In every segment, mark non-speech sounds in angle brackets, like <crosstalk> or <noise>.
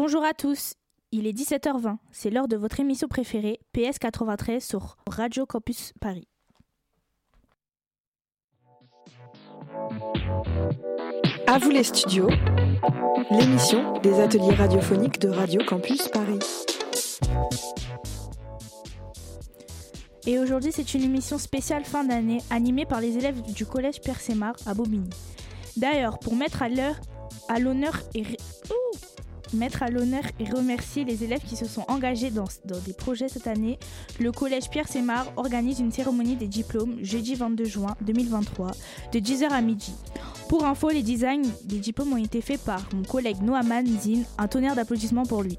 Bonjour à tous, il est 17h20, c'est l'heure de votre émission préférée, PS 93 sur Radio Campus Paris. À vous les studios, l'émission des ateliers radiophoniques de Radio Campus Paris. Et aujourd'hui, c'est une émission spéciale fin d'année animée par les élèves du collège Pierre Sémar à Bobigny. D'ailleurs, pour mettre à l'heure à l'honneur et mettre à l'honneur et remercier les élèves qui se sont engagés dans, des projets cette année, le collège Pierre Sémar organise une cérémonie des diplômes jeudi 22 juin 2023 de 10h à midi. Pour info, les designs des diplômes ont été faits par mon collègue Noaman Zin. Un tonnerre d'applaudissements pour lui.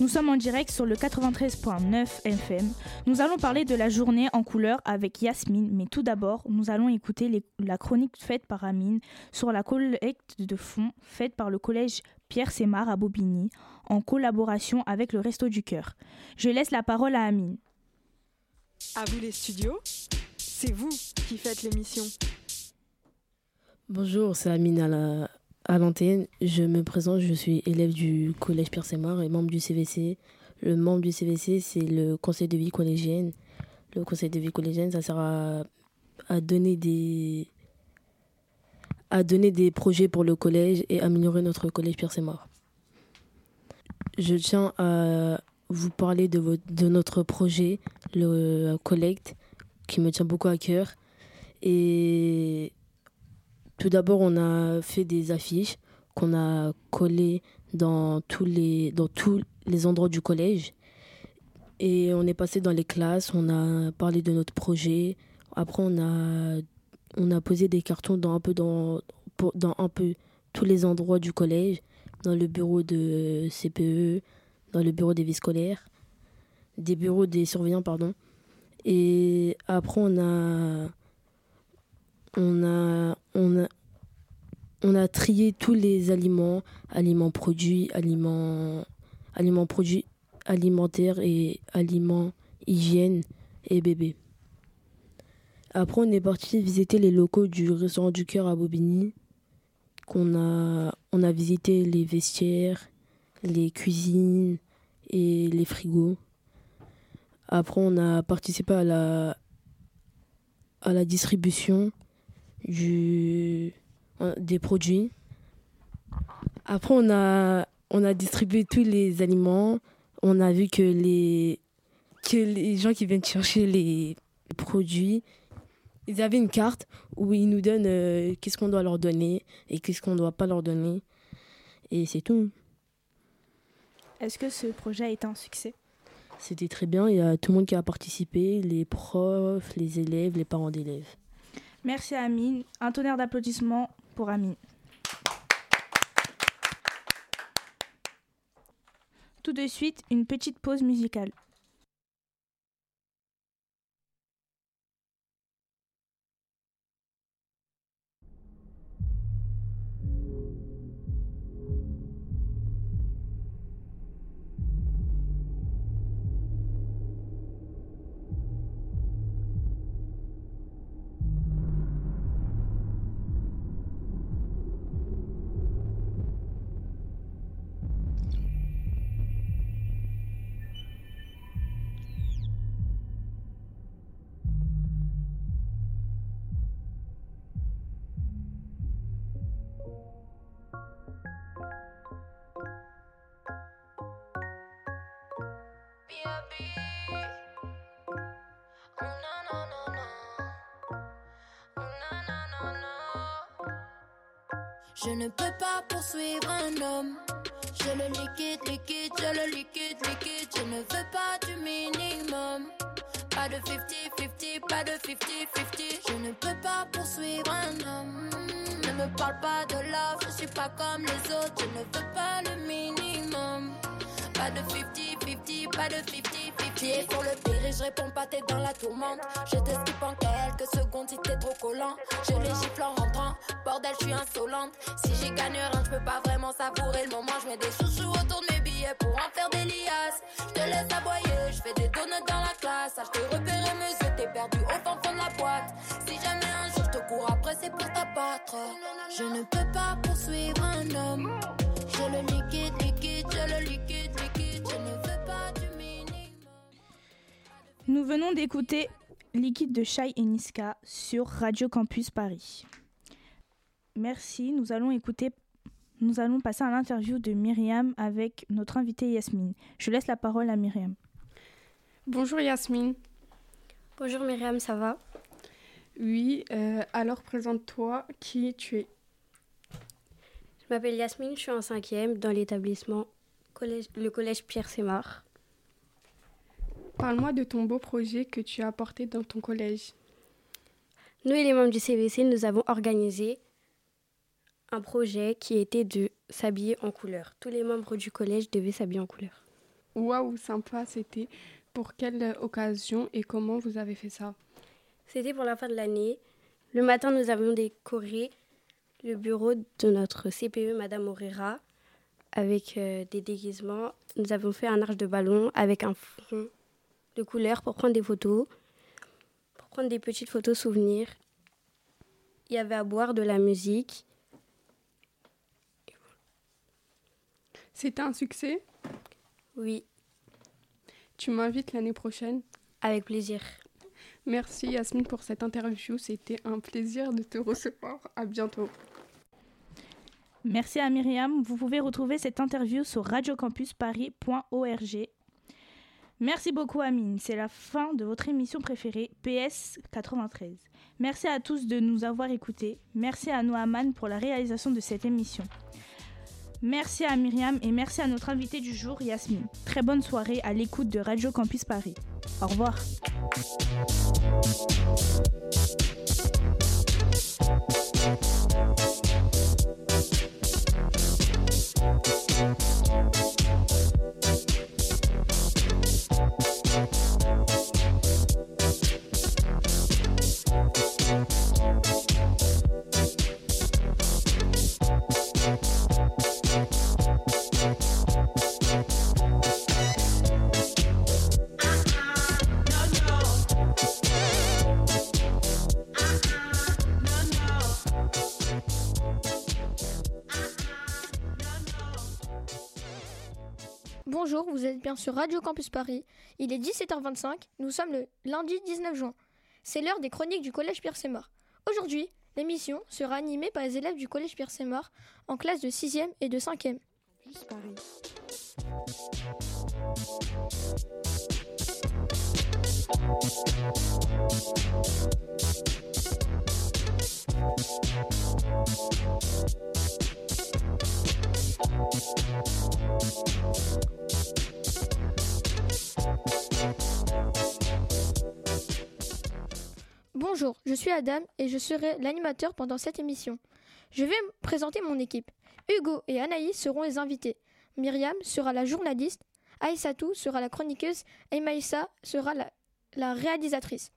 Nous sommes en direct sur le 93.9 FM. Nous allons parler de la journée en couleur avec Yasmine, mais tout d'abord, nous allons écouter la chronique faite par Amine sur la collecte de fonds faite par le collège Pierre Sémar à Bobigny en collaboration avec le Resto du Cœur. Je laisse la parole à Amine. À vous les studios, c'est vous qui faites l'émission. Bonjour, c'est Amine à la, à l'antenne, je me présente, je suis élève du collège Pierre Sémar et membre du CVC. Le membre du CVC, c'est le conseil de vie collégienne. Le conseil de vie collégienne, ça sert à, donner des à donner des projets pour le collège et améliorer notre collège Pierre Sémar. Je tiens à vous parler de, votre, de notre projet, le collecte, qui me tient beaucoup à cœur. Et tout d'abord, on a fait des affiches qu'on a collées dans tous les, dans tous les endroits du collège. Et on est passé dans les classes, on a parlé de notre projet. Après, on a, on a posé des cartons dans un peu, dans, dans un peu tous les endroits du collège, dans le bureau de CPE, dans le bureau des vies scolaires, des bureaux des surveillants, pardon. Et après, on a, on a, trié tous les aliments, aliments produits, aliments, produits alimentaires et aliments hygiène et bébé. Après, on est parti visiter les locaux du restaurant du cœur à Bobigny. On a visité les vestiaires, les cuisines et les frigos. Après, on a participé à la, à la distribution du, des produits. Après, on a, on a distribué tous les aliments. On a vu que les, que les gens qui viennent chercher les produits, ils avaient une carte où ils nous donnent euh, qu'est-ce qu'on doit leur donner et qu'est-ce qu'on ne doit pas leur donner. Et c'est tout. Est-ce que ce projet a été un succès? C'était très bien. Il y a tout le monde qui a participé, les profs, les élèves, les parents d'élèves. Merci Amine. Un tonnerre d'applaudissements pour Amine. Tout de suite, une petite pause musicale. Je ne peux pas poursuivre un homme. Je le liquide, liquide, je le liquide, liquide. Je ne veux pas du minimum. Pas de 50-50, pas de 50-50. Je ne peux pas poursuivre un homme. Ne me parle pas de love, je suis pas comme les autres. Je ne veux pas le minimum. Pas de 50-50, pas de 50-50. Tu es sur le pire je réponds pas, t'es dans la tourmente. Je te skip en quelques secondes si t'es trop collant. Je les gifle en rentrant, bordel, je suis insolente. Si j'y gagne rien, je peux pas vraiment savourer le moment. Je mets des chouchous autour de mes billets pour en faire des liasses. Je te laisse aboyer, je fais des donuts dans la classe. Ah, je t'ai repéré, monsieur, t'es perdu au fond de la boîte. Si jamais un jour je te cours après, c'est pour t'abattre. Je ne peux pas poursuivre un homme. Je le liquide, liquide, je le liquide, liquide. Je ne veux. Nous venons d'écouter Liquide de Shai et Niska sur Radio Campus Paris. Merci, nous allons écouter nous allons passer à l'interview de Myriam avec notre invitée Yasmine. Je laisse la parole à Myriam. Bonjour Yasmine. Bonjour Myriam, ça va? Oui, euh, alors présente-toi, qui tu es? Je m'appelle Yasmine, je suis en cinquième dans l'établissement collège, le collège Pierre Sémar. Parle-moi de ton beau projet que tu as apporté dans ton collège. Nous et les membres du CVC, nous avons organisé un projet qui était de s'habiller en couleur. Tous les membres du collège devaient s'habiller en couleur. Waouh, sympa, c'était pour quelle occasion et comment vous avez fait ça? C'était pour la fin de l'année. Le matin, nous avions décoré le bureau de notre CPE, Madame Morera, avec euh, des déguisements. Nous avons fait un arche de ballon avec un fond de couleur pour prendre des photos, pour prendre des petites photos souvenirs. Il y avait à boire de la musique. C'était un succès? Oui, Tu m'invites l'année prochaine? Avec plaisir. Merci Yasmine pour cette interview, c'était un plaisir de te recevoir. À bientôt. Merci à Myriam. Vous pouvez retrouver cette interview sur radiocampusparis.org. Merci beaucoup Amine. C'est la fin de votre émission préférée, PS 93. Merci à tous de nous avoir écoutés. Merci à Noaman pour la réalisation de cette émission. Merci à Myriam et merci à notre invité du jour, Yasmine. Très bonne soirée à l'écoute de Radio Campus Paris. Au revoir. Bonjour, vous êtes bien sur Radio Campus Paris. Il est 17h25, nous sommes le lundi 19 juin. C'est l'heure des chroniques du Collège Pierre Sémar. Aujourd'hui, l'émission sera animée par les élèves du Collège Pierre Sémar en classe de 6e et de 5e. Bonjour, je suis Adam et je serai l'animateur pendant cette émission. Je vais présenter mon équipe. Hugo et Anaïs seront les invités. Myriam sera la journaliste. Aïssatou sera la chroniqueuse et Maïssa sera la, réalisatrice.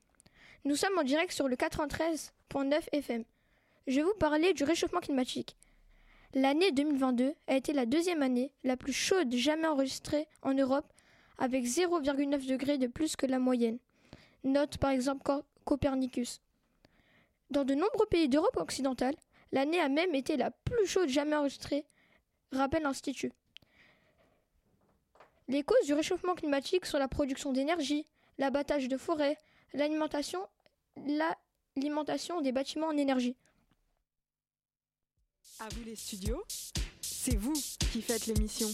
Nous sommes en direct sur le 93.9 FM. Je vais vous parler du réchauffement climatique. L'année 2022 a été la deuxième année la plus chaude jamais enregistrée en Europe avec 0,9 degrés de plus que la moyenne. Note par exemple Copernicus. Dans de nombreux pays d'Europe occidentale, l'année a même été la plus chaude jamais enregistrée, rappelle l'Institut. Les causes du réchauffement climatique sont la production d'énergie, l'abattage de forêts, l'alimentation, l'alimentation des bâtiments en énergie. À vous les studios, c'est vous qui faites l'émission.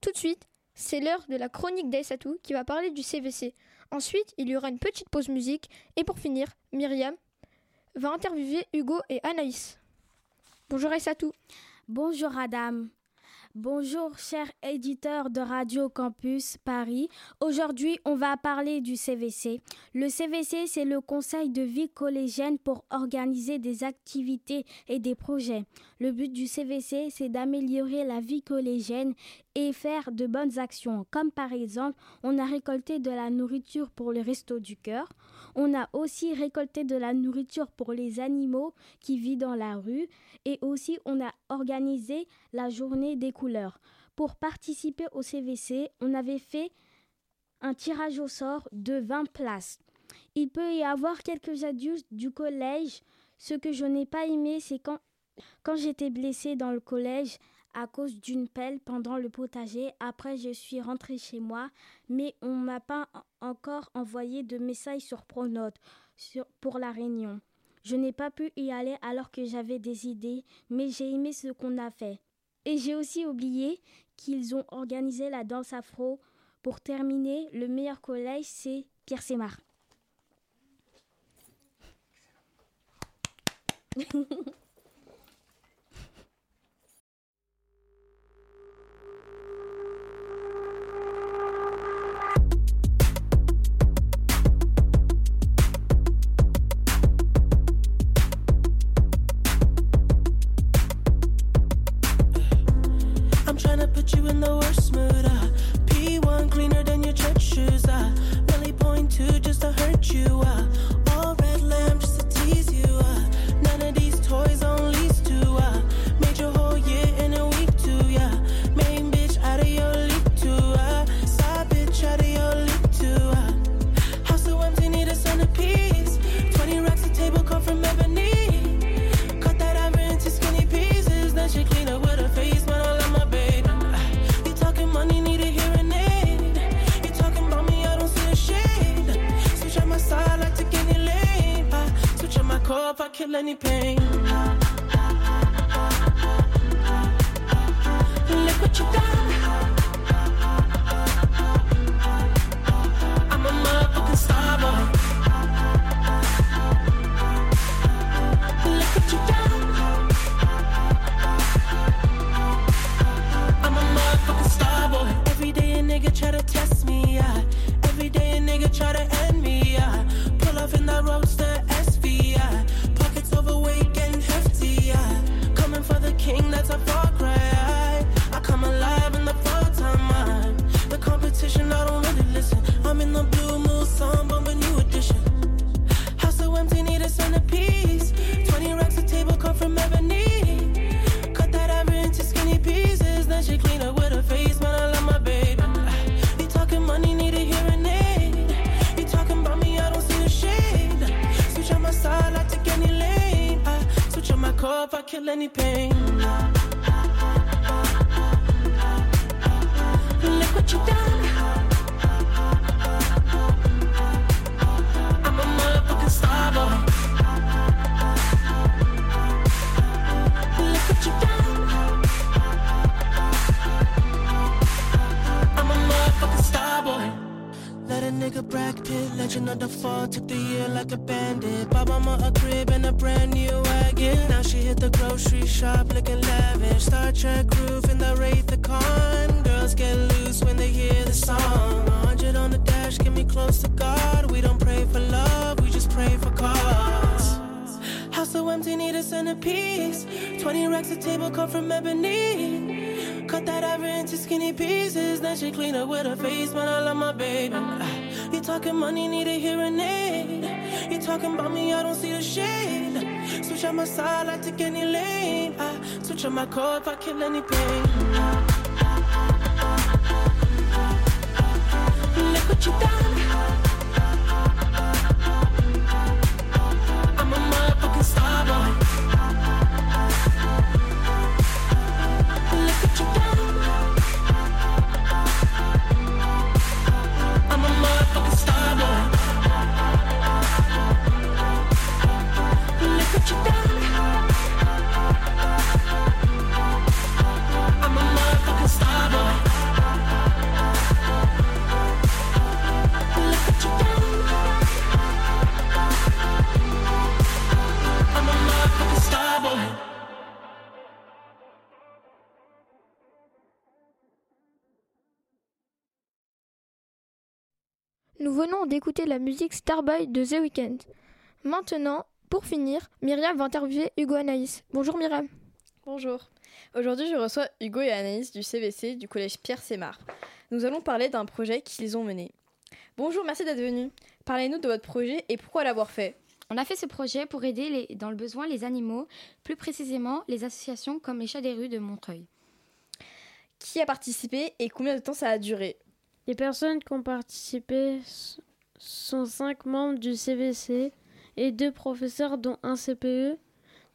Tout de suite, c'est l'heure de la chronique d'Aïssatou qui va parler du CVC. Ensuite, il y aura une petite pause musique. Et pour finir, Myriam va interviewer Hugo et Anaïs. Bonjour Aïssatou. Bonjour Adam. Bonjour chers éditeurs de Radio Campus Paris. Aujourd'hui, on va parler du CVC. Le CVC, c'est le conseil de vie collégienne pour organiser des activités et des projets. Le but du CVC, c'est d'améliorer la vie collégienne et faire de bonnes actions, comme par exemple, on a récolté de la nourriture pour le resto du cœur. On a aussi récolté de la nourriture pour les animaux qui vivent dans la rue et aussi on a organisé la journée des pour participer au CVC, on avait fait un tirage au sort de 20 places. Il peut y avoir quelques adultes du collège. Ce que je n'ai pas aimé, c'est quand, quand j'étais blessée dans le collège à cause d'une pelle pendant le potager. Après, je suis rentrée chez moi, mais on ne m'a pas encore envoyé de message sur Pronote pour la réunion. Je n'ai pas pu y aller alors que j'avais des idées, mais j'ai aimé ce qu'on a fait. Et j'ai aussi oublié qu'ils ont organisé la danse afro. Pour terminer, le meilleur collège, c'est Pierre Sémar. <laughs> trying to put you in the worst mood. Uh. P1 cleaner than your church shoes. Uh. Really point two just to hurt you. Uh. kill any pain. Look what you got. feel any pain. Look what you done. that nigga Brad Pitt, legend of the fall, took the year like a bandit. Bought mama a crib and a brand new wagon. Now she hit the grocery shop looking lavish. Star Trek roof in the Wraith the Con. Girls get loose when they hear the song. 100 on the dash, get me close to God. We don't pray for love, we just pray for cars. House so empty, need a centerpiece. 20 racks of table cut from ebony. Cut that ivory into skinny pieces. Then she clean up with her face, man. I love my baby. Ah, you talking money, need a hearing aid. You talking about me, I don't see the shade. Switch out my side, I take any lane. I switch out my core if I kill any pain. Look what you done. I'm a motherfucking star boy. Nous venons d'écouter la musique Starboy de The Weeknd. Maintenant, pour finir, Myriam va interviewer Hugo Anaïs. Bonjour Myriam. Bonjour. Aujourd'hui, je reçois Hugo et Anaïs du CVC du collège Pierre Sémar. Nous allons parler d'un projet qu'ils ont mené. Bonjour, merci d'être venu. Parlez-nous de votre projet et pourquoi l'avoir fait. On a fait ce projet pour aider les, dans le besoin les animaux, plus précisément les associations comme les chats des rues de Montreuil. Qui a participé et combien de temps ça a duré? Les personnes qui ont participé sont cinq membres du CVC et deux professeurs dont un CPE.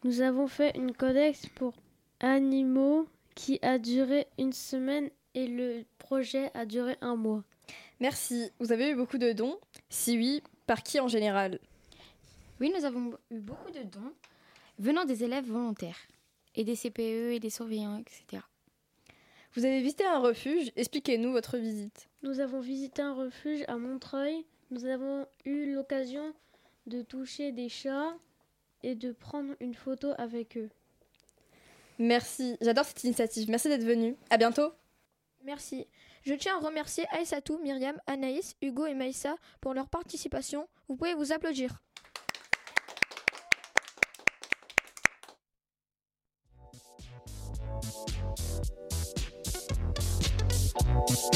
Nous avons fait une codex pour animaux qui a duré une semaine et le projet a duré un mois. Merci. Vous avez eu beaucoup de dons? Si oui, par qui en général? Oui, nous avons eu beaucoup de dons venant des élèves volontaires et des CPE et des surveillants, etc. Vous avez visité un refuge Expliquez-nous votre visite. Nous avons visité un refuge à Montreuil. Nous avons eu l'occasion de toucher des chats et de prendre une photo avec eux. Merci, j'adore cette initiative. Merci d'être venu. À bientôt. Merci. Je tiens à remercier Aïssatou, Myriam, Anaïs, Hugo et Maïssa pour leur participation. Vous pouvez vous applaudir. Thank